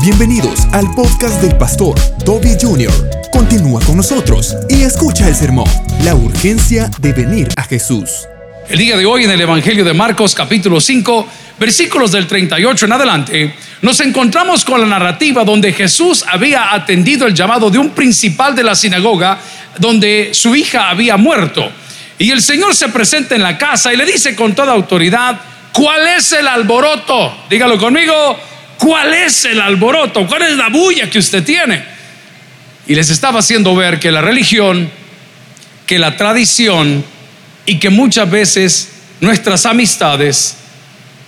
Bienvenidos al podcast del pastor Toby Jr. Continúa con nosotros y escucha el sermón, la urgencia de venir a Jesús. El día de hoy en el Evangelio de Marcos capítulo 5, versículos del 38 en adelante, nos encontramos con la narrativa donde Jesús había atendido el llamado de un principal de la sinagoga donde su hija había muerto. Y el Señor se presenta en la casa y le dice con toda autoridad, ¿cuál es el alboroto? Dígalo conmigo, ¿cuál es el alboroto? ¿Cuál es la bulla que usted tiene? Y les estaba haciendo ver que la religión, que la tradición y que muchas veces nuestras amistades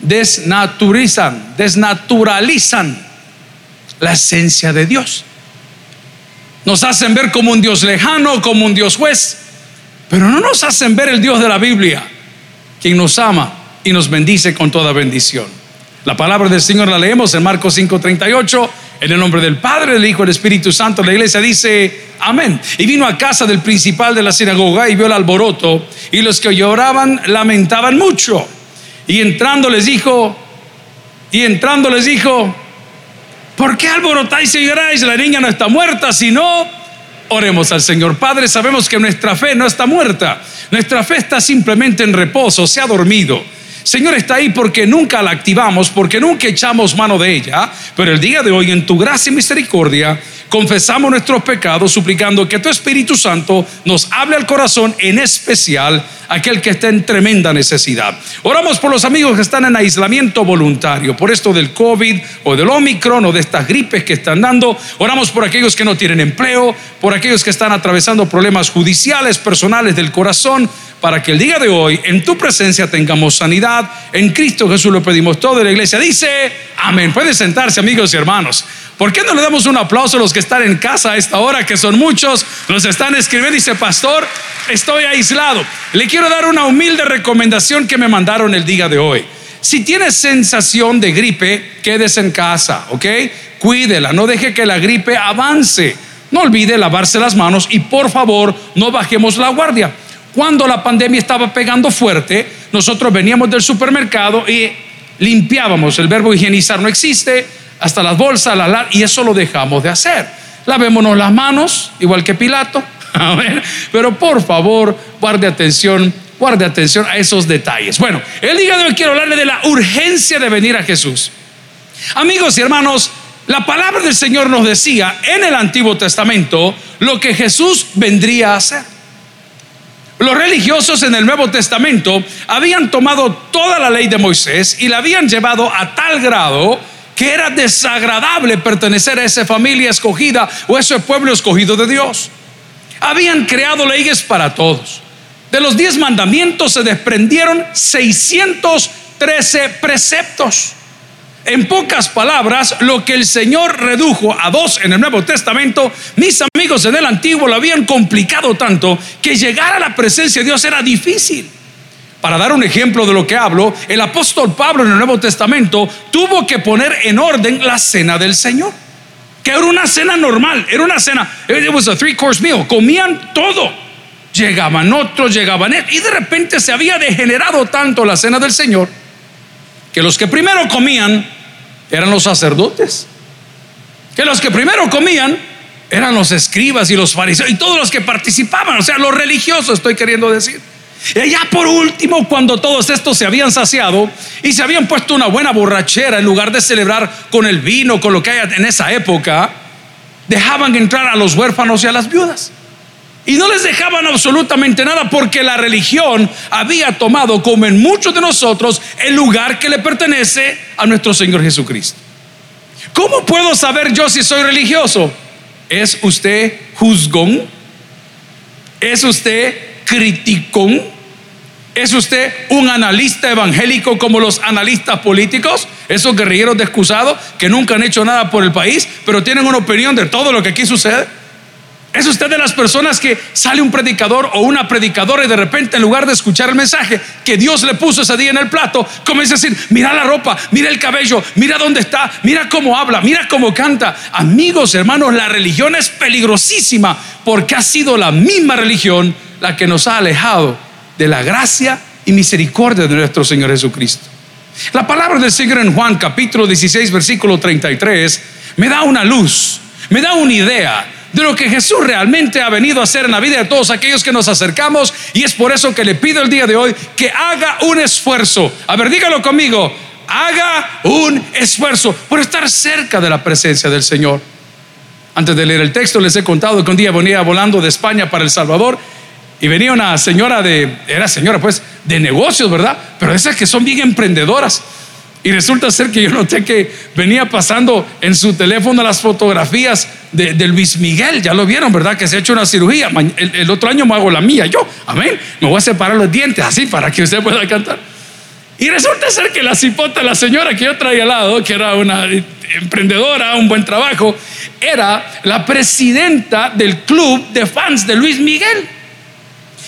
desnaturizan, desnaturalizan la esencia de Dios. Nos hacen ver como un Dios lejano, como un Dios juez, pero no nos hacen ver el Dios de la Biblia, quien nos ama y nos bendice con toda bendición. La palabra del Señor la leemos en Marcos 5:38, en el nombre del Padre, del Hijo del Espíritu Santo. La iglesia dice, amén. Y vino a casa del principal de la sinagoga y vio el alboroto, y los que lloraban lamentaban mucho. Y entrando les dijo, y entrando les dijo, ¿por qué alborotáis y lloráis? La niña no está muerta, sino oremos al Señor. Padre, sabemos que nuestra fe no está muerta, nuestra fe está simplemente en reposo, se ha dormido. Señor está ahí porque nunca la activamos, porque nunca echamos mano de ella, pero el día de hoy en tu gracia y misericordia confesamos nuestros pecados suplicando que tu Espíritu Santo nos hable al corazón, en especial aquel que está en tremenda necesidad. Oramos por los amigos que están en aislamiento voluntario, por esto del COVID o del Omicron o de estas gripes que están dando. Oramos por aquellos que no tienen empleo, por aquellos que están atravesando problemas judiciales, personales del corazón para que el día de hoy en tu presencia tengamos sanidad. En Cristo Jesús lo pedimos todo. la iglesia dice, amén. Pueden sentarse amigos y hermanos. ¿Por qué no le damos un aplauso a los que están en casa a esta hora, que son muchos? Nos están escribiendo, dice, pastor, estoy aislado. Le quiero dar una humilde recomendación que me mandaron el día de hoy. Si tienes sensación de gripe, quédese en casa, ¿ok? Cuídela, no deje que la gripe avance. No olvide lavarse las manos y por favor no bajemos la guardia. Cuando la pandemia estaba pegando fuerte, nosotros veníamos del supermercado y limpiábamos. El verbo higienizar no existe, hasta las bolsas, la, y eso lo dejamos de hacer. Lavémonos las manos, igual que Pilato. Pero por favor, guarde atención, guarde atención a esos detalles. Bueno, el día de hoy quiero hablarle de la urgencia de venir a Jesús. Amigos y hermanos, la palabra del Señor nos decía en el Antiguo Testamento lo que Jesús vendría a hacer. Los religiosos en el Nuevo Testamento habían tomado toda la ley de Moisés y la habían llevado a tal grado que era desagradable pertenecer a esa familia escogida o ese pueblo escogido de Dios. Habían creado leyes para todos. De los diez mandamientos se desprendieron 613 preceptos. En pocas palabras, lo que el Señor redujo a dos en el Nuevo Testamento, mis amigos en el Antiguo lo habían complicado tanto que llegar a la presencia de Dios era difícil. Para dar un ejemplo de lo que hablo, el apóstol Pablo en el Nuevo Testamento tuvo que poner en orden la cena del Señor, que era una cena normal, era una cena, it was a three course meal, comían todo. Llegaban otros, llegaban y de repente se había degenerado tanto la cena del Señor que los que primero comían eran los sacerdotes, que los que primero comían eran los escribas y los fariseos y todos los que participaban, o sea, los religiosos estoy queriendo decir. Y ya por último, cuando todos estos se habían saciado y se habían puesto una buena borrachera en lugar de celebrar con el vino, con lo que hay en esa época, dejaban entrar a los huérfanos y a las viudas. Y no les dejaban absolutamente nada porque la religión había tomado, como en muchos de nosotros, el lugar que le pertenece a nuestro Señor Jesucristo. ¿Cómo puedo saber yo si soy religioso? ¿Es usted juzgón? ¿Es usted criticón? ¿Es usted un analista evangélico como los analistas políticos? Esos guerrilleros descusados que nunca han hecho nada por el país, pero tienen una opinión de todo lo que aquí sucede. ¿Es usted de las personas que sale un predicador o una predicadora y de repente en lugar de escuchar el mensaje que Dios le puso ese día en el plato, comienza a decir, mira la ropa, mira el cabello, mira dónde está, mira cómo habla, mira cómo canta? Amigos, hermanos, la religión es peligrosísima porque ha sido la misma religión la que nos ha alejado de la gracia y misericordia de nuestro Señor Jesucristo. La palabra del Señor en Juan capítulo 16 versículo 33 me da una luz, me da una idea de lo que Jesús realmente ha venido a hacer en la vida de todos aquellos que nos acercamos y es por eso que le pido el día de hoy que haga un esfuerzo. A ver, dígalo conmigo, haga un esfuerzo por estar cerca de la presencia del Señor. Antes de leer el texto les he contado que un día venía volando de España para El Salvador y venía una señora de, era señora pues, de negocios, ¿verdad? Pero esas que son bien emprendedoras. Y resulta ser que yo noté que venía pasando en su teléfono las fotografías de, Luis Miguel. Ya lo vieron, ¿verdad? Que se ha hecho una cirugía. El, otro año me hago la mía. Yo, amén. Me voy a separar los dientes así para que usted pueda cantar. Y resulta ser que la cipota, la señora que yo traía al lado, que era una emprendedora, un buen trabajo, era la presidenta del club de fans de Luis Miguel.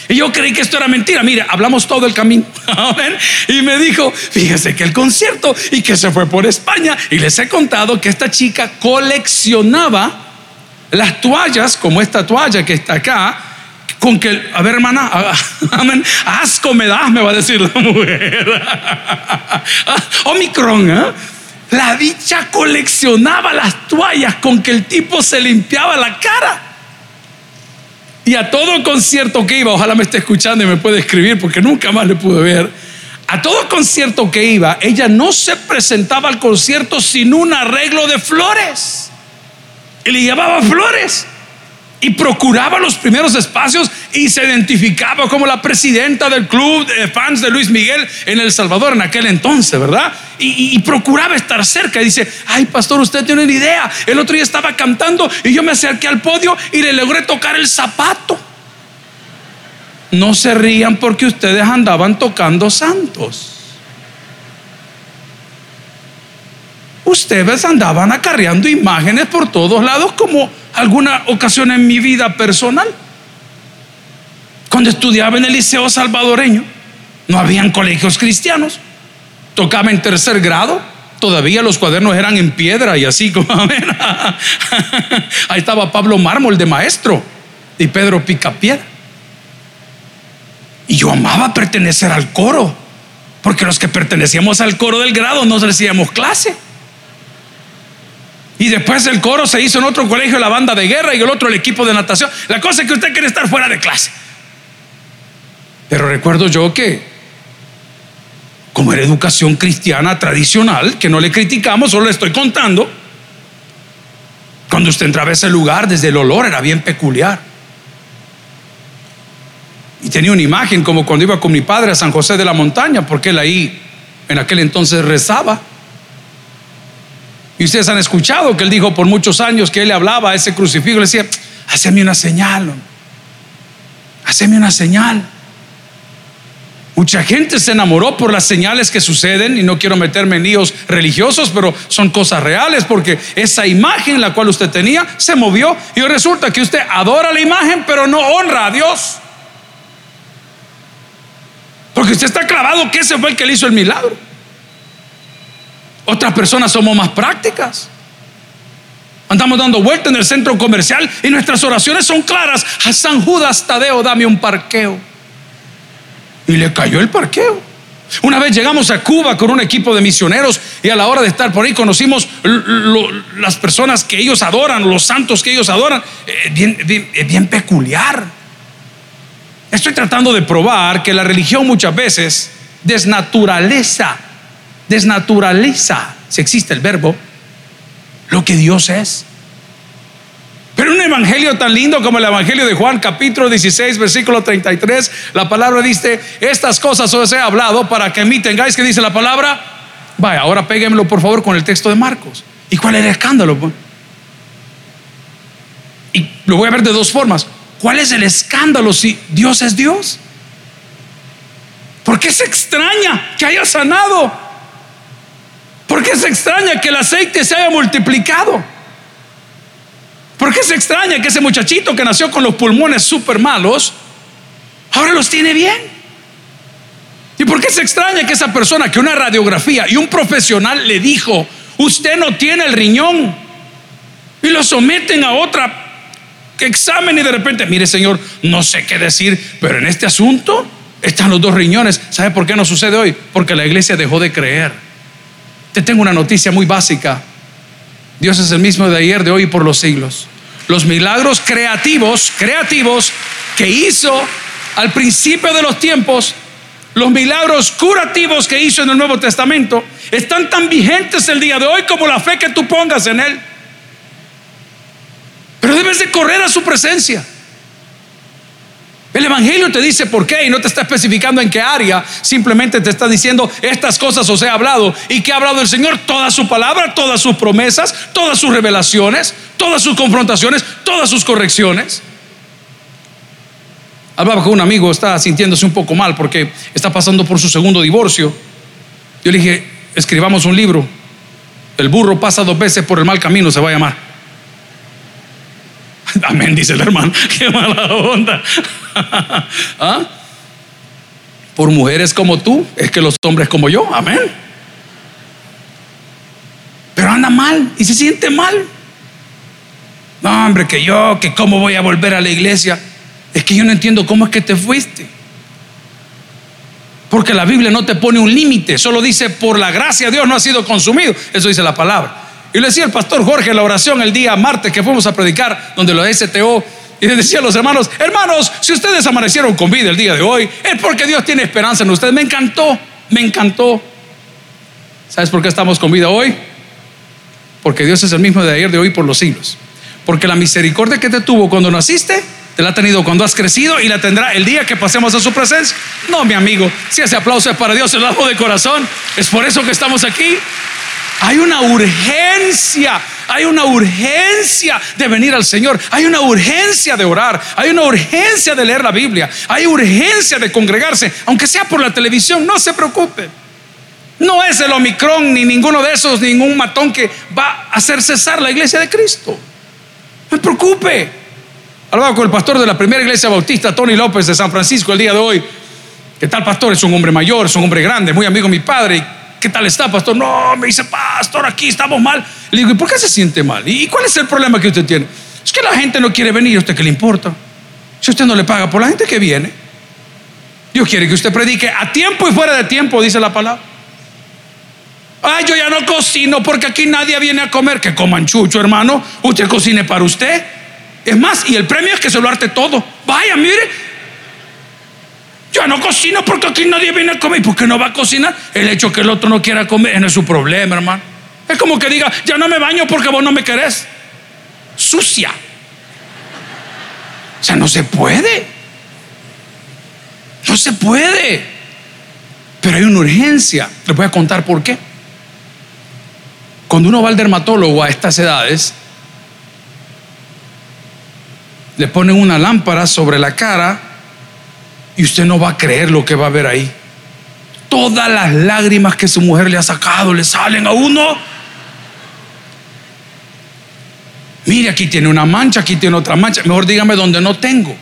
Y yo creí que esto era mentira. Mire, hablamos todo el camino. Y me dijo, fíjese que el concierto y que se fue por España. Y les he contado que esta chica coleccionaba las toallas, como esta toalla que está acá, con que, a ver hermana, amén, asco me das, me va a decir la mujer. Omicron, ¿eh? La dicha coleccionaba las toallas con que el tipo se limpiaba la cara. Y a todo concierto que iba, ojalá me esté escuchando y me puede escribir porque nunca más le pude ver. A todo concierto que iba, ella no se presentaba al concierto sin un arreglo de flores. Y le llevaba flores y procuraba los primeros espacios y se identificaba como la presidenta del club de fans de Luis Miguel en El Salvador en aquel entonces, ¿verdad? Y, procuraba estar cerca. Y dice, ay pastor, usted tiene una idea. El otro día estaba cantando y yo me acerqué al podio y le logré tocar el zapato. No se rían porque ustedes andaban tocando santos. Ustedes andaban acarreando imágenes por todos lados como alguna ocasión en mi vida personal. Cuando estudiaba en el liceo salvadoreño, no habían colegios cristianos. Tocaba en tercer grado, todavía los cuadernos eran en piedra y así como Ahí estaba Pablo Mármol de maestro y Pedro Picapiedra. Y yo amaba pertenecer al coro, porque los que pertenecíamos al coro del grado nos recibíamos clase. Y después el coro se hizo en otro colegio la banda de guerra y el otro el equipo de natación. La cosa es que usted quiere estar fuera de clase. Pero recuerdo yo que, como era educación cristiana tradicional, que no le criticamos, solo le estoy contando, cuando usted entraba a ese lugar, desde el olor era bien peculiar. Y tenía una imagen como cuando iba con mi padre a San José de la Montaña, porque él ahí en aquel entonces rezaba. Y ustedes han escuchado que él dijo por muchos años que él le hablaba a ese crucifijo, le decía, haceme una señal, haceme una señal. Mucha gente se enamoró por las señales que suceden y no quiero meterme en líos religiosos, pero son cosas reales porque esa imagen la cual usted tenía se movió y resulta que usted adora la imagen pero no honra a Dios. Porque usted está clavado que ese fue el que le hizo el milagro. Otras personas somos más prácticas. Andamos dando vuelta en el centro comercial y nuestras oraciones son claras. A San Judas Tadeo, dame un parqueo. Y le cayó el parqueo. Una vez llegamos a Cuba con un equipo de misioneros y a la hora de estar por ahí conocimos las personas que ellos adoran, los santos que ellos adoran. Es bien, bien peculiar. Estoy tratando de probar que la religión muchas veces desnaturaleza desnaturaliza, si existe el verbo, lo que Dios es. Pero un evangelio tan lindo como el evangelio de Juan, capítulo 16, versículo 33, la palabra dice: Estas cosas os he hablado para que en mí tengáis que dice la palabra. Vaya, ahora péguemelo por favor con el texto de Marcos. ¿Y cuál es el escándalo? Y lo voy a ver de dos formas. ¿Cuál es el escándalo si Dios es Dios? ¿Por qué se extraña que haya sanado? ¿Por qué se extraña que el aceite se haya multiplicado? ¿Por qué se extraña que ese muchachito que nació con los pulmones súper malos, ahora los tiene bien? ¿Y por qué se extraña que esa persona que una radiografía y un profesional le dijo, usted no tiene el riñón? Y lo someten a otra examen y de repente, mire señor, no sé qué decir, pero en este asunto están los dos riñones. ¿Sabe por qué no sucede hoy? Porque la iglesia dejó de creer. Te tengo una noticia muy básica. Dios es el mismo de ayer, de hoy y por los siglos. Los milagros creativos, creativos que hizo al principio de los tiempos, los milagros curativos que hizo en el Nuevo Testamento, están tan vigentes el día de hoy como la fe que tú pongas en Él. Pero debes de correr a su presencia. El Evangelio te dice por qué y no te está especificando en qué área, simplemente te está diciendo estas cosas os he hablado. ¿Y que ha hablado el Señor? Toda su palabra, todas sus promesas, todas sus revelaciones, todas sus confrontaciones, todas sus correcciones. Hablaba con un amigo, está sintiéndose un poco mal porque está pasando por su segundo divorcio. Yo le dije, escribamos un libro. El burro pasa dos veces por el mal camino, se va a llamar. Amén, dice el hermano. Qué mala onda. ¿Ah? Por mujeres como tú, es que los hombres como yo. Amén. Pero anda mal y se siente mal. No, hombre, que yo, que cómo voy a volver a la iglesia. Es que yo no entiendo cómo es que te fuiste. Porque la Biblia no te pone un límite, solo dice, por la gracia de Dios no ha sido consumido. Eso dice la palabra. Y le decía el pastor Jorge en la oración el día martes que fuimos a predicar, donde lo STO, y le decía a los hermanos, hermanos, si ustedes amanecieron con vida el día de hoy, es porque Dios tiene esperanza en ustedes. Me encantó, me encantó. ¿Sabes por qué estamos con vida hoy? Porque Dios es el mismo de ayer, de hoy, por los siglos. Porque la misericordia que te tuvo cuando naciste, te la ha tenido cuando has crecido y la tendrá el día que pasemos a su presencia. No, mi amigo, si ese aplauso es para Dios, hago de corazón. Es por eso que estamos aquí. Hay una urgencia, hay una urgencia de venir al Señor, hay una urgencia de orar, hay una urgencia de leer la Biblia, hay urgencia de congregarse, aunque sea por la televisión, no se preocupe. No es el Omicron ni ninguno de esos, ningún matón que va a hacer cesar la iglesia de Cristo. No se preocupe. Hablaba con el pastor de la primera iglesia bautista, Tony López de San Francisco, el día de hoy. ¿Qué tal, pastor? Es un hombre mayor, es un hombre grande, muy amigo de mi padre. ¿Qué tal está, pastor? No, me dice, pastor, aquí estamos mal. Le digo, ¿y por qué se siente mal? ¿Y cuál es el problema que usted tiene? Es que la gente no quiere venir, ¿a usted qué le importa? Si usted no le paga por la gente que viene, Dios quiere que usted predique a tiempo y fuera de tiempo, dice la palabra. Ay, yo ya no cocino porque aquí nadie viene a comer. Que coman chucho, hermano. Usted cocine para usted. Es más, y el premio es que se lo arte todo. Vaya, mire, yo no cocino porque aquí nadie viene a comer. ¿Y por qué no va a cocinar? El hecho que el otro no quiera comer no es su problema, hermano. Es como que diga, ya no me baño porque vos no me querés. Sucia. O sea, no se puede. No se puede. Pero hay una urgencia. Les voy a contar por qué. Cuando uno va al dermatólogo a estas edades, le ponen una lámpara sobre la cara y usted no va a creer lo que va a ver ahí. Todas las lágrimas que su mujer le ha sacado le salen a uno. Mire, aquí tiene una mancha, aquí tiene otra mancha. Mejor dígame dónde no tengo.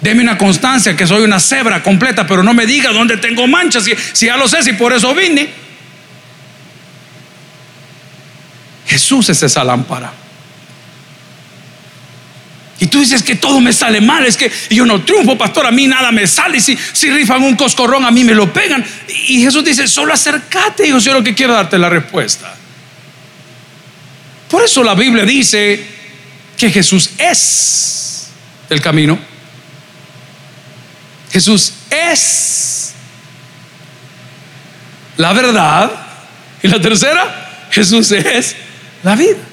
Deme una constancia que soy una cebra completa, pero no me diga dónde tengo manchas, si, si ya lo sé, si por eso vine. Jesús es esa lámpara. Y tú dices que todo me sale mal, es que yo no triunfo, pastor, a mí nada me sale. Si, si rifan un coscorrón, a mí me lo pegan. Y Jesús dice, solo acércate, yo lo que quiero darte la respuesta. Por eso la Biblia dice que Jesús es el camino. Jesús es la verdad. Y la tercera, Jesús es la vida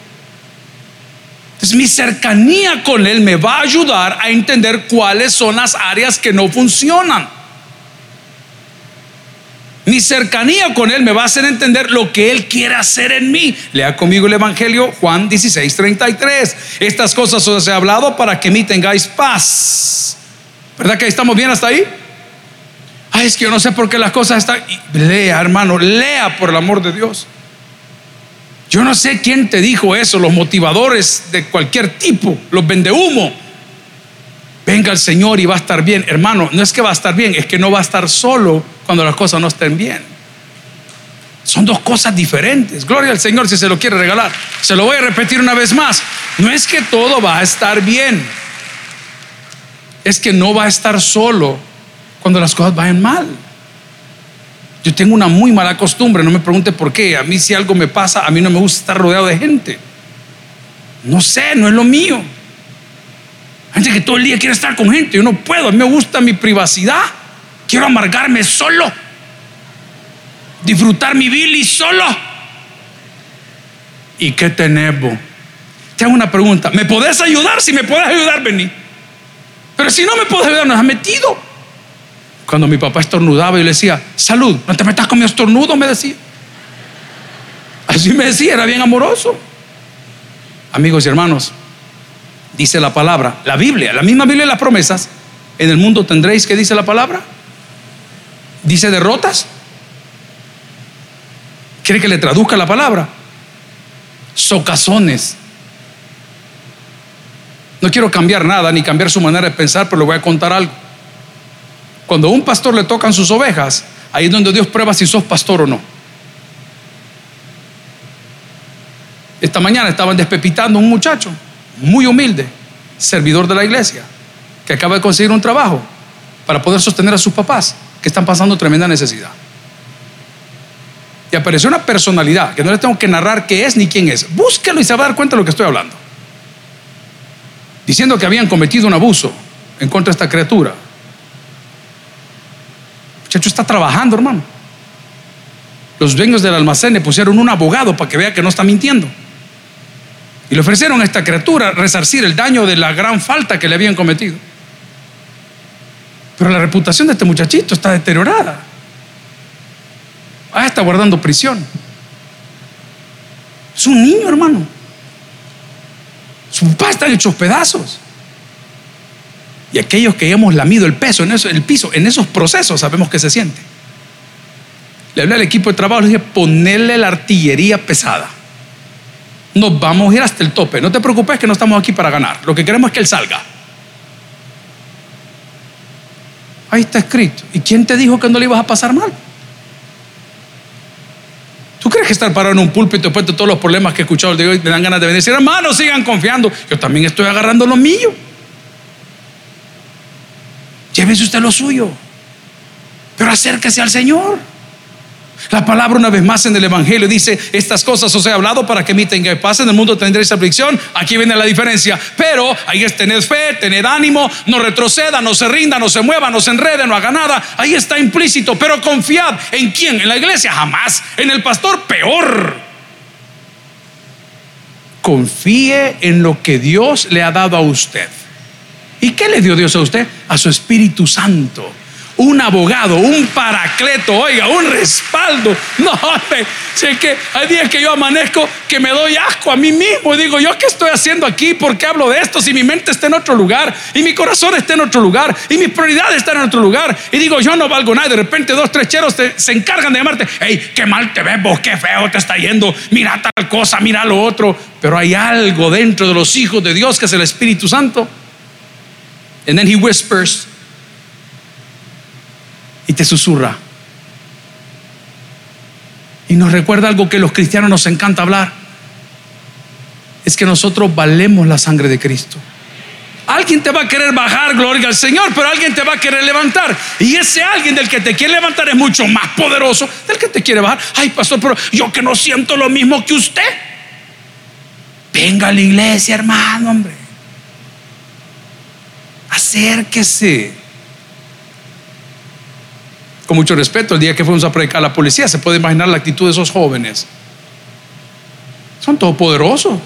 mi cercanía con Él me va a ayudar a entender cuáles son las áreas que no funcionan. Mi cercanía con Él me va a hacer entender lo que Él quiere hacer en mí. Lea conmigo el Evangelio Juan 16, 33. Estas cosas os he hablado para que mí tengáis paz. ¿Verdad que estamos bien hasta ahí? Ay, es que yo no sé por qué las cosas están. Lea, hermano, lea por el amor de Dios. Yo no sé quién te dijo eso, los motivadores de cualquier tipo, los vendehumo. Venga el Señor y va a estar bien. Hermano, no es que va a estar bien, es que no va a estar solo cuando las cosas no estén bien. Son dos cosas diferentes. Gloria al Señor si se lo quiere regalar. Se lo voy a repetir una vez más. No es que todo va a estar bien. Es que no va a estar solo cuando las cosas vayan mal. Yo tengo una muy mala costumbre, no me pregunte por qué. A mí si algo me pasa, a mí no me gusta estar rodeado de gente. No sé, no es lo mío. Gente que todo el día quiere estar con gente, yo no puedo, a mí me gusta mi privacidad. Quiero amargarme solo. Disfrutar mi y solo. ¿Y qué tenemos? Te hago una pregunta. ¿Me podés ayudar? Si me puedes ayudar, vení. Pero si no me puedes ayudar, nos has metido. Cuando mi papá estornudaba, yo le decía, salud, no te metas con mi estornudo, me decía. Así me decía, era bien amoroso. Amigos y hermanos, dice la palabra, la Biblia, la misma Biblia de las promesas, en el mundo tendréis, ¿qué dice la palabra? Dice derrotas. ¿Quiere que le traduzca la palabra? Socazones. No quiero cambiar nada ni cambiar su manera de pensar, pero le voy a contar algo. Cuando a un pastor le tocan sus ovejas, ahí es donde Dios prueba si sos pastor o no. Esta mañana estaban despepitando a un muchacho muy humilde, servidor de la iglesia, que acaba de conseguir un trabajo para poder sostener a sus papás que están pasando tremenda necesidad. Y apareció una personalidad que no le tengo que narrar qué es ni quién es. Búsquelo y se va a dar cuenta de lo que estoy hablando. Diciendo que habían cometido un abuso en contra de esta criatura muchacho está trabajando, hermano. Los dueños del almacén le pusieron un abogado para que vea que no está mintiendo. Y le ofrecieron a esta criatura resarcir el daño de la gran falta que le habían cometido. Pero la reputación de este muchachito está deteriorada. Ah, está guardando prisión. Es un niño, hermano. Su papá está hechos pedazos. Y aquellos que hemos lamido el peso en el piso, en esos procesos sabemos que se siente. Le hablé al equipo de trabajo, le dije, ponerle la artillería pesada. Nos vamos a ir hasta el tope. No te preocupes que no estamos aquí para ganar. Lo que queremos es que él salga. Ahí está escrito. ¿Y quién te dijo que no le ibas a pasar mal? ¿Tú crees que estar parado en un púlpito después de todos los problemas que he escuchado hoy me dan ganas de venir decir, hermanos, sigan confiando? Yo también estoy agarrando lo mío. Llévese usted lo suyo, pero acérquese al Señor. La palabra una vez más en el Evangelio dice, estas cosas os he hablado para que me tenga paz, en el mundo tendréis aflicción, aquí viene la diferencia, pero ahí es tener fe, tener ánimo, no retroceda, no se rinda, no se mueva, no se enrede, no haga nada, ahí está implícito, pero confiad en quién, en la iglesia, jamás, en el pastor, peor. Confíe en lo que Dios le ha dado a usted. ¿Y qué le dio Dios a usted? A su Espíritu Santo. Un abogado, un paracleto, oiga, un respaldo. No, sé que hay días que yo amanezco que me doy asco a mí mismo y digo, ¿yo qué estoy haciendo aquí? ¿Por qué hablo de esto si mi mente está en otro lugar y mi corazón está en otro lugar y mis prioridades están en otro lugar? Y digo, yo no valgo nada. De repente dos, tres cheros se encargan de llamarte, hey, qué mal te ves vos, qué feo te está yendo, mira tal cosa, mira lo otro. Pero hay algo dentro de los hijos de Dios que es el Espíritu Santo And then he whispers y te susurra. Y nos recuerda algo que los cristianos nos encanta hablar. Es que nosotros valemos la sangre de Cristo. Alguien te va a querer bajar, gloria al Señor, pero alguien te va a querer levantar. Y ese alguien del que te quiere levantar es mucho más poderoso del que te quiere bajar. Ay, pastor, pero yo que no siento lo mismo que usted. Venga a la iglesia, hermano, hombre acérquese. Con mucho respeto, el día que fuimos a predicar a la policía, se puede imaginar la actitud de esos jóvenes. Son todopoderosos.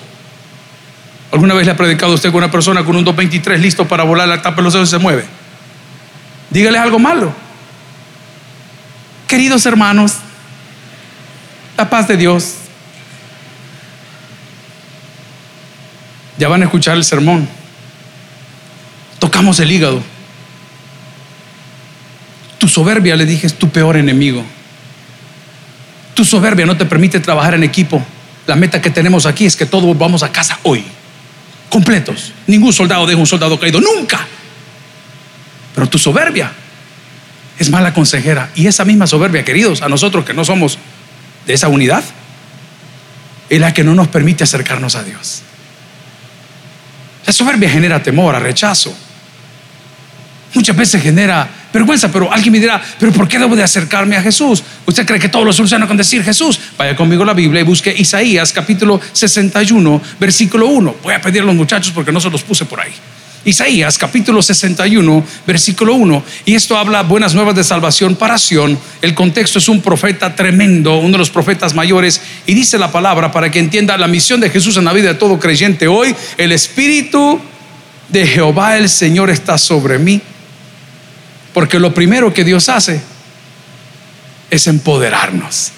¿Alguna vez le ha predicado usted con una persona con un 223 listo para volar la tapa de los dedos y se mueve? Dígale algo malo. Queridos hermanos, la paz de Dios. Ya van a escuchar el sermón tocamos el hígado. Tu soberbia, le dije, es tu peor enemigo. Tu soberbia no te permite trabajar en equipo. La meta que tenemos aquí es que todos vamos a casa hoy, completos. Ningún soldado deja un soldado caído, nunca. Pero tu soberbia es mala consejera. Y esa misma soberbia, queridos, a nosotros que no somos de esa unidad, es la que no nos permite acercarnos a Dios. La soberbia genera temor, a rechazo. Muchas veces genera vergüenza, pero alguien me dirá, pero ¿por qué debo de acercarme a Jesús? ¿Usted cree que todo lo soluciona con decir Jesús? Vaya conmigo a la Biblia y busque Isaías capítulo 61, versículo 1. Voy a pedir a los muchachos porque no se los puse por ahí. Isaías capítulo 61, versículo 1. Y esto habla buenas nuevas de salvación para Sion. El contexto es un profeta tremendo, uno de los profetas mayores. Y dice la palabra para que entienda la misión de Jesús en la vida de todo creyente. Hoy el Espíritu de Jehová el Señor está sobre mí. Porque lo primero que Dios hace es empoderarnos.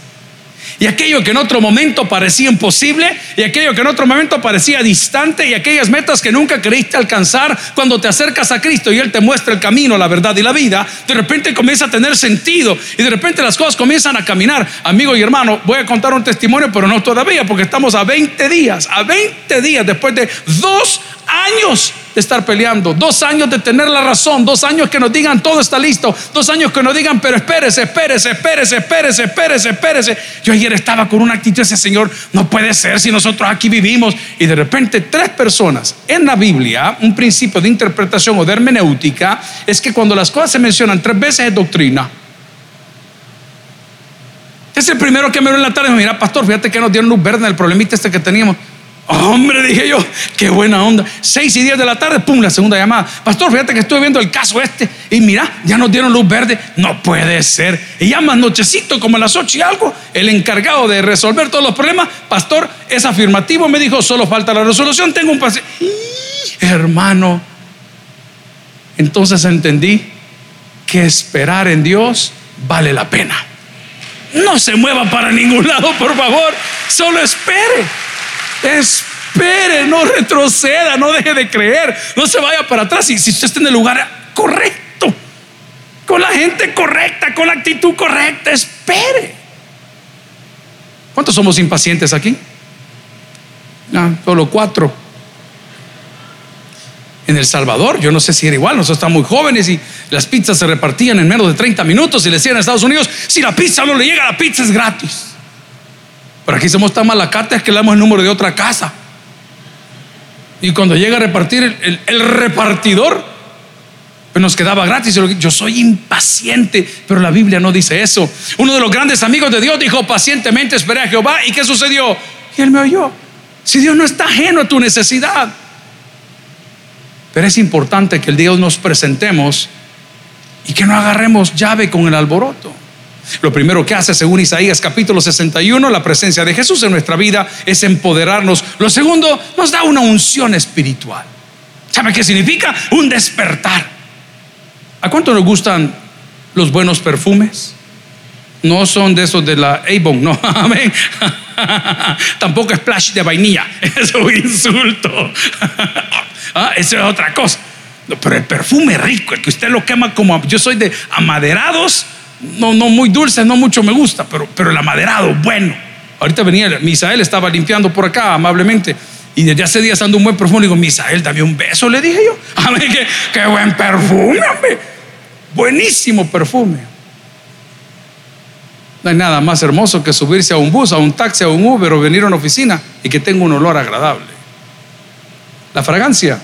Y aquello que en otro momento parecía imposible, y aquello que en otro momento parecía distante, y aquellas metas que nunca creíste alcanzar, cuando te acercas a Cristo y Él te muestra el camino, la verdad y la vida, de repente comienza a tener sentido y de repente las cosas comienzan a caminar. Amigo y hermano, voy a contar un testimonio, pero no todavía, porque estamos a 20 días, a 20 días después de dos años de estar peleando, dos años de tener la razón, dos años que nos digan todo está listo, dos años que nos digan, pero espérese, espérese, espérese, espérese, espérese, espérese. Yo ayer estaba con una actitud ese Señor, no puede ser si nosotros aquí vivimos. Y de repente tres personas en la Biblia, un principio de interpretación o de hermenéutica, es que cuando las cosas se mencionan tres veces es doctrina. Es el primero que me vio en la tarde mira, pastor, fíjate que nos dieron luz verde en el problemita este que teníamos. Hombre, dije yo, qué buena onda. Seis y diez de la tarde, pum, la segunda llamada. Pastor, fíjate que estuve viendo el caso este y mira, ya nos dieron luz verde. No puede ser. Y ya más nochecito, como a las ocho y algo, el encargado de resolver todos los problemas, pastor, es afirmativo. Me dijo, solo falta la resolución. Tengo un paciente. Hermano, entonces entendí que esperar en Dios vale la pena. No se mueva para ningún lado, por favor. Solo espere. Espere, no retroceda, no deje de creer, no se vaya para atrás. Y si usted está en el lugar correcto, con la gente correcta, con la actitud correcta, espere. ¿Cuántos somos impacientes aquí? Ah, solo cuatro. En El Salvador, yo no sé si era igual, nosotros estamos muy jóvenes y las pizzas se repartían en menos de 30 minutos y le decían a Estados Unidos, si la pizza no le llega, la pizza es gratis. Pero aquí somos tan malacates que le damos el número de otra casa. Y cuando llega a repartir el, repartidor, pues nos quedaba gratis. Yo soy impaciente, pero la Biblia no dice eso. Uno de los grandes amigos de Dios dijo, pacientemente esperé a Jehová. ¿Y qué sucedió? Y él me oyó. Si Dios no está ajeno a tu necesidad. Pero es importante que el Dios nos presentemos y que no agarremos llave con el alboroto. Lo primero que hace, según Isaías capítulo 61, la presencia de Jesús en nuestra vida es empoderarnos. Lo segundo, nos da una unción espiritual. ¿Sabe qué significa? Un despertar. ¿A cuánto nos gustan los buenos perfumes? No son de esos de la Avon, no, amén. Tampoco splash de vainilla, es un insulto. ah, es otra cosa. Pero el perfume rico, el que usted lo quema como yo soy de amaderados, no, no muy dulce, no mucho me gusta, pero, pero el amaderado, bueno. Ahorita venía, Misael estaba limpiando por acá amablemente. Y desde hace días ando un buen perfume. digo, Misael, dame un beso, le dije yo. A qué, buen perfume. Buenísimo perfume. No hay nada más hermoso que subirse a un bus, a un taxi, a un Uber o venir a una oficina y que tenga un olor agradable. La fragancia,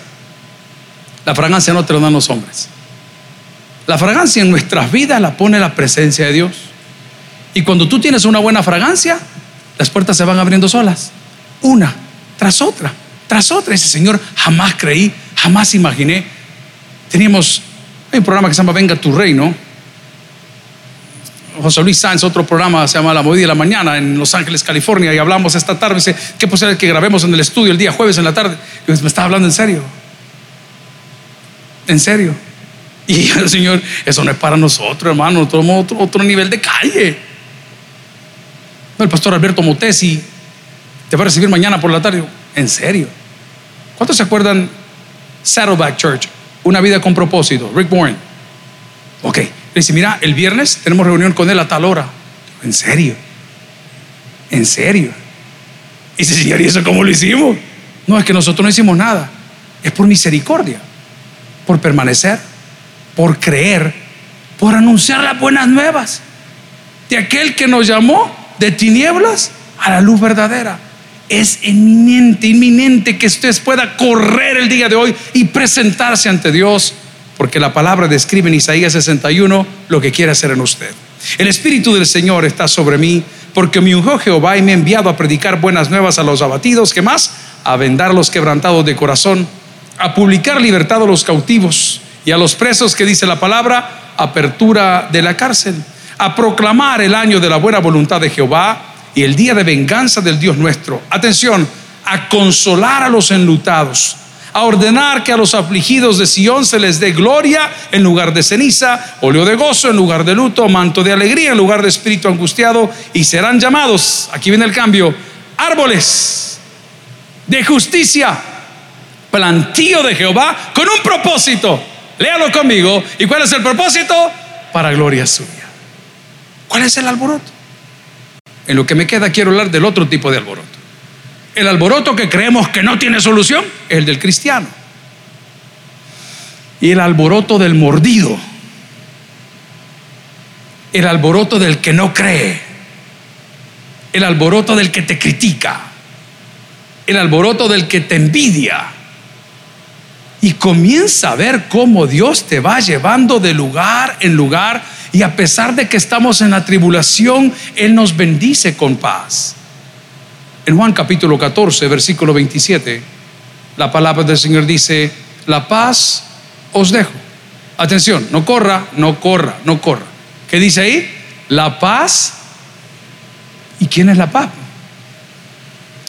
la fragancia no te lo dan los hombres. La fragancia en nuestras vidas la pone la presencia de Dios. Y cuando tú tienes una buena fragancia, las puertas se van abriendo solas. Una tras otra, tras otra. Ese Señor jamás creí, jamás imaginé. Teníamos un programa que se llama Venga tu Reino. José Luis Sáenz, otro programa se llama La Movida de la Mañana en Los Ángeles, California, y hablamos esta tarde. Dice, ¿qué posible que grabemos en el estudio el día jueves en la tarde? Y me estaba hablando en serio. En serio. Y el Señor, eso no es para nosotros, hermano, nosotros otro, otro nivel de calle. El pastor Alberto Motesi te va a recibir mañana por la tarde. En serio. ¿Cuántos se acuerdan Saddleback Church? Una vida con propósito. Rick Warren. Ok. Le dice, mira, el viernes tenemos reunión con él a tal hora. En serio. En serio. Y dice, Señor, ¿y eso cómo lo hicimos? No, es que nosotros no hicimos nada. Es por misericordia. Por permanecer por creer, por anunciar las buenas nuevas de aquel que nos llamó de tinieblas a la luz verdadera. Es inminente, inminente que usted pueda correr el día de hoy y presentarse ante Dios porque la palabra describe en Isaías 61 lo que quiere hacer en usted. El Espíritu del Señor está sobre mí, porque me ungió Jehová y me ha enviado a predicar buenas nuevas a los abatidos, que más? A vendar los quebrantados de corazón, a publicar libertad a los cautivos y a los presos, que dice la palabra, apertura de la cárcel, a proclamar el año de la buena voluntad de Jehová y el día de venganza del Dios nuestro. Atención, a consolar a los enlutados a ordenar que a los afligidos de Sión se les dé gloria en lugar de ceniza, óleo de gozo en lugar de luto, manto de alegría en lugar de espíritu angustiado, y serán llamados, aquí viene el cambio, árboles de justicia, plantío de Jehová, con un propósito. Léalo conmigo. ¿Y cuál es el propósito? Para gloria suya. ¿Cuál es el alboroto? En lo que me queda quiero hablar del otro tipo de alboroto. El alboroto que creemos que no tiene solución el del cristiano. Y el alboroto del mordido. El alboroto del que no cree. El alboroto del que te critica. El alboroto del que te envidia. Y comienza a ver cómo Dios te va llevando de lugar en lugar. Y a pesar de que estamos en la tribulación, Él nos bendice con paz. En Juan capítulo 14, versículo 27, la palabra del Señor dice, la paz os dejo. Atención, no corra, no corra, no corra. ¿Qué dice ahí? La paz. ¿Y quién es la paz?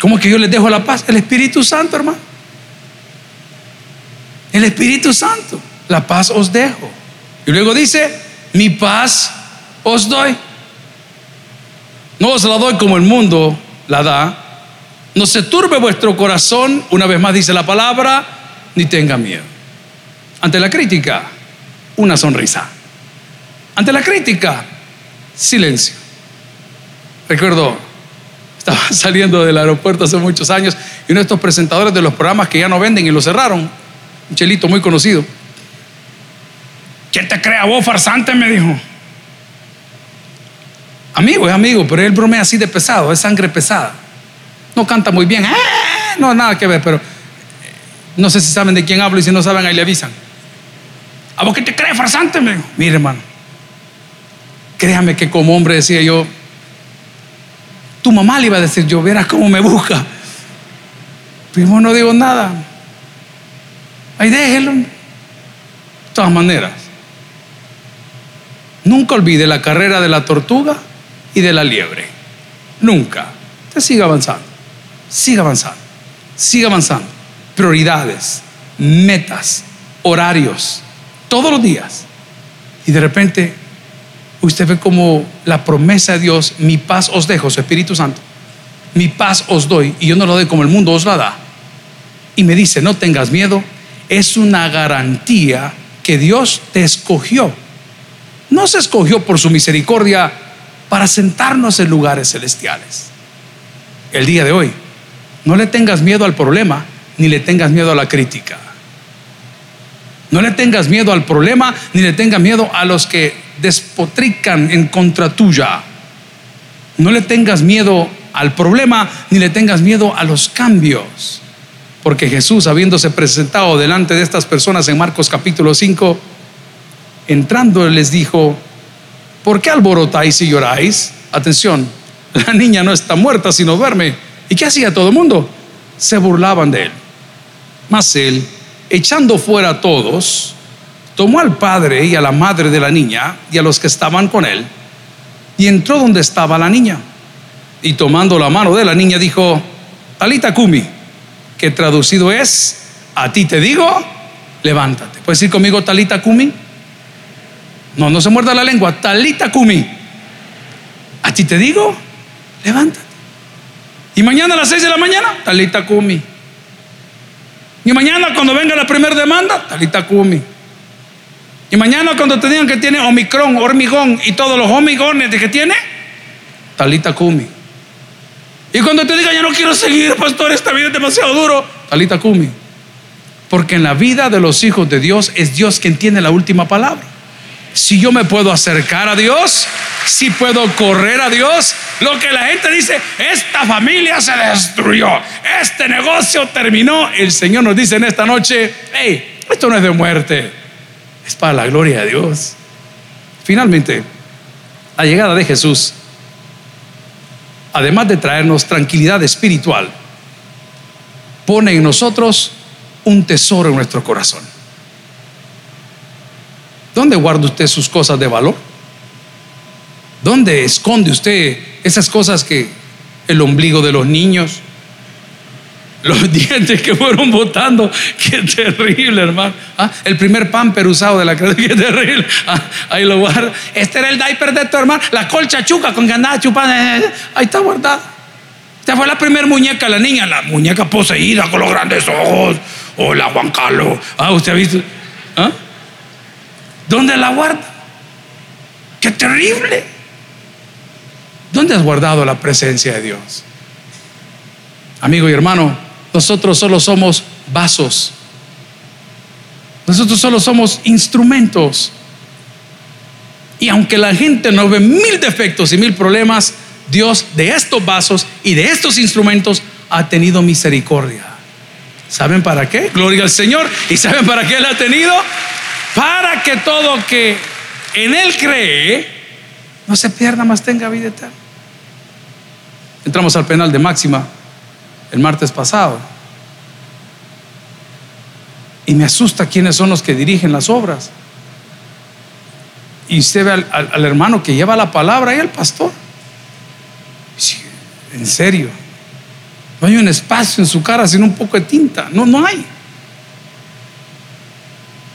¿Cómo que yo les dejo la paz? El Espíritu Santo, hermano. El Espíritu Santo. La paz os dejo. Y luego dice, mi paz os doy. No os la doy como el mundo la da. No se turbe vuestro corazón, una vez más dice la palabra, ni tenga miedo. Ante la crítica, una sonrisa. Ante la crítica, silencio. Recuerdo, estaba saliendo del aeropuerto hace muchos años y uno de estos presentadores de los programas que ya no venden y lo cerraron, un chelito muy conocido. ¿Quién te crea vos, farsante? Me dijo. Amigo, es amigo, pero él bromea así de pesado, es sangre pesada. No canta muy bien, ¡Ah! no, nada que ver, pero no sé si saben de quién hablo y si no saben, ahí le avisan. ¿A vos qué te crees, farsante? Me Mire, hermano, créame que como hombre decía yo, tu mamá le iba a decir, yo verás cómo me busca. Pero no digo nada. Ahí déjelo. De todas maneras, nunca olvide la carrera de la tortuga y de la liebre. Nunca. Usted siga avanzando. Siga avanzando, siga avanzando. Prioridades, metas, horarios, todos los días. Y de repente usted ve como la promesa de Dios, mi paz os dejo, Espíritu Santo, mi paz os doy, y yo no lo doy como el mundo os la da. Y me dice, no tengas miedo, es una garantía que Dios te escogió. No se escogió por su misericordia para sentarnos en lugares celestiales. El día de hoy no le tengas miedo al problema, ni le tengas miedo a la crítica. No le tengas miedo al problema, ni le tengas miedo a los que despotrican en contra tuya. No le tengas miedo al problema, ni le tengas miedo a los cambios. Porque Jesús, habiéndose presentado delante de estas personas en Marcos capítulo 5, entrando les dijo, ¿por qué alborotáis y lloráis? Atención, la niña no está muerta, sino duerme. ¿Y qué hacía todo el mundo? Se burlaban de él. Mas él, echando fuera a todos, tomó al padre y a la madre de la niña y a los que estaban con él, y entró donde estaba la niña. Y tomando la mano de la niña dijo, Talita Kumi, que traducido es, a ti te digo, levántate. ¿Puedes decir conmigo Talita Kumi? No, no se muerda la lengua. Talita Kumi. A ti te digo, levántate. Y mañana a las 6 de la mañana, Talita Kumi. Y mañana cuando venga la primera demanda, Talita Kumi. Y mañana cuando te digan que tiene Omicron, hormigón y todos los hormigones de que tiene, Talita Kumi. Y cuando te digan, ya no quiero seguir, pastor, esta vida es demasiado duro, Talita Kumi. Porque en la vida de los hijos de Dios es Dios quien tiene la última palabra. Si yo me puedo acercar a Dios, si puedo correr a Dios, lo que la gente dice, esta familia se destruyó, este negocio terminó. El Señor nos dice en esta noche, hey, esto no es de muerte, es para la gloria de Dios. Finalmente, la llegada de Jesús, además de traernos tranquilidad espiritual, pone en nosotros un tesoro en nuestro corazón. ¿Dónde guarda usted sus cosas de valor? ¿Dónde esconde usted esas cosas que el ombligo de los niños, los dientes que fueron botando, qué terrible, hermano. ¿Ah? El primer pamper usado de la cruz, qué terrible. ¿Ah? Ahí lo guarda. Este era el diaper de tu hermano, la colcha chuca con que andaba chupando. Ahí está guardado. Esta fue la primera muñeca, la niña, la muñeca poseída con los grandes ojos. Hola, Juan Carlos. Ah, ¿usted ha visto? ¿Ah? ¿Dónde la guarda? ¡Qué terrible! ¿Dónde has guardado la presencia de Dios? Amigo y hermano, nosotros solo somos vasos. Nosotros solo somos instrumentos. Y aunque la gente nos ve mil defectos y mil problemas, Dios de estos vasos y de estos instrumentos ha tenido misericordia. ¿Saben para qué? Gloria al Señor. ¿Y saben para qué Él ha tenido? Para que todo que en Él cree no se pierda, más tenga vida eterna. Entramos al penal de máxima el martes pasado. Y me asusta quiénes son los que dirigen las obras. Y usted ve al, hermano que lleva la palabra y al pastor. En serio. No hay un espacio en su cara sin un poco de tinta. No, no hay.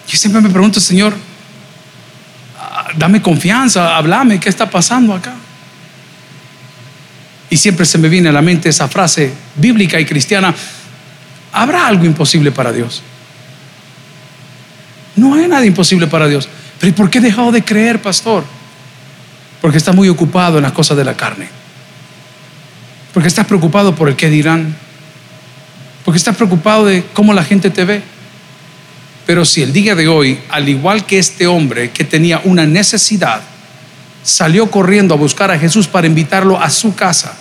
Yo siempre me pregunto, Señor, ah, dame confianza, háblame, ¿qué está pasando acá? Y siempre se me viene a la mente esa frase bíblica y cristiana, ¿habrá algo imposible para Dios? No hay nada imposible para Dios. Pero ¿y por qué he dejado de creer, pastor? Porque estás muy ocupado en las cosas de la carne. Porque estás preocupado por el qué dirán. Porque estás preocupado de cómo la gente te ve. Pero si el día de hoy, al igual que este hombre que tenía una necesidad, salió corriendo a buscar a Jesús para invitarlo a su casa,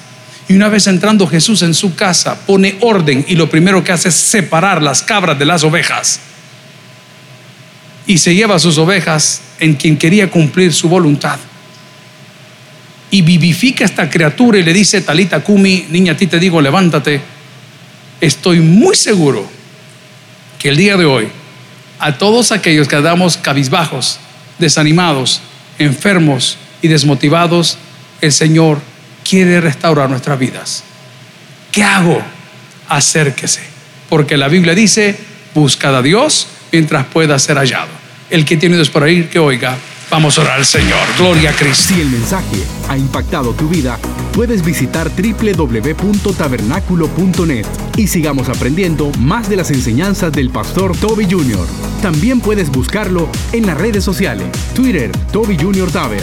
y una vez entrando Jesús en su casa, pone orden y lo primero que hace es separar las cabras de las ovejas. Y se lleva sus ovejas en quien quería cumplir su voluntad. Y vivifica a esta criatura y le dice, Talita Kumi, niña, a ti te digo, levántate. Estoy muy seguro que el día de hoy, a todos aquellos que andamos cabizbajos, desanimados, enfermos y desmotivados, el Señor quiere restaurar nuestras vidas. ¿Qué hago? Acérquese. Porque la Biblia dice, buscad a Dios mientras pueda ser hallado. El que tiene Dios por ahí, que oiga. Vamos a orar al Señor. Gloria a Cristo. Si el mensaje ha impactado tu vida, puedes visitar www.tabernaculo.net y sigamos aprendiendo más de las enseñanzas del pastor Toby Jr. También puedes buscarlo en las redes sociales, Twitter, Toby Jr. Taber,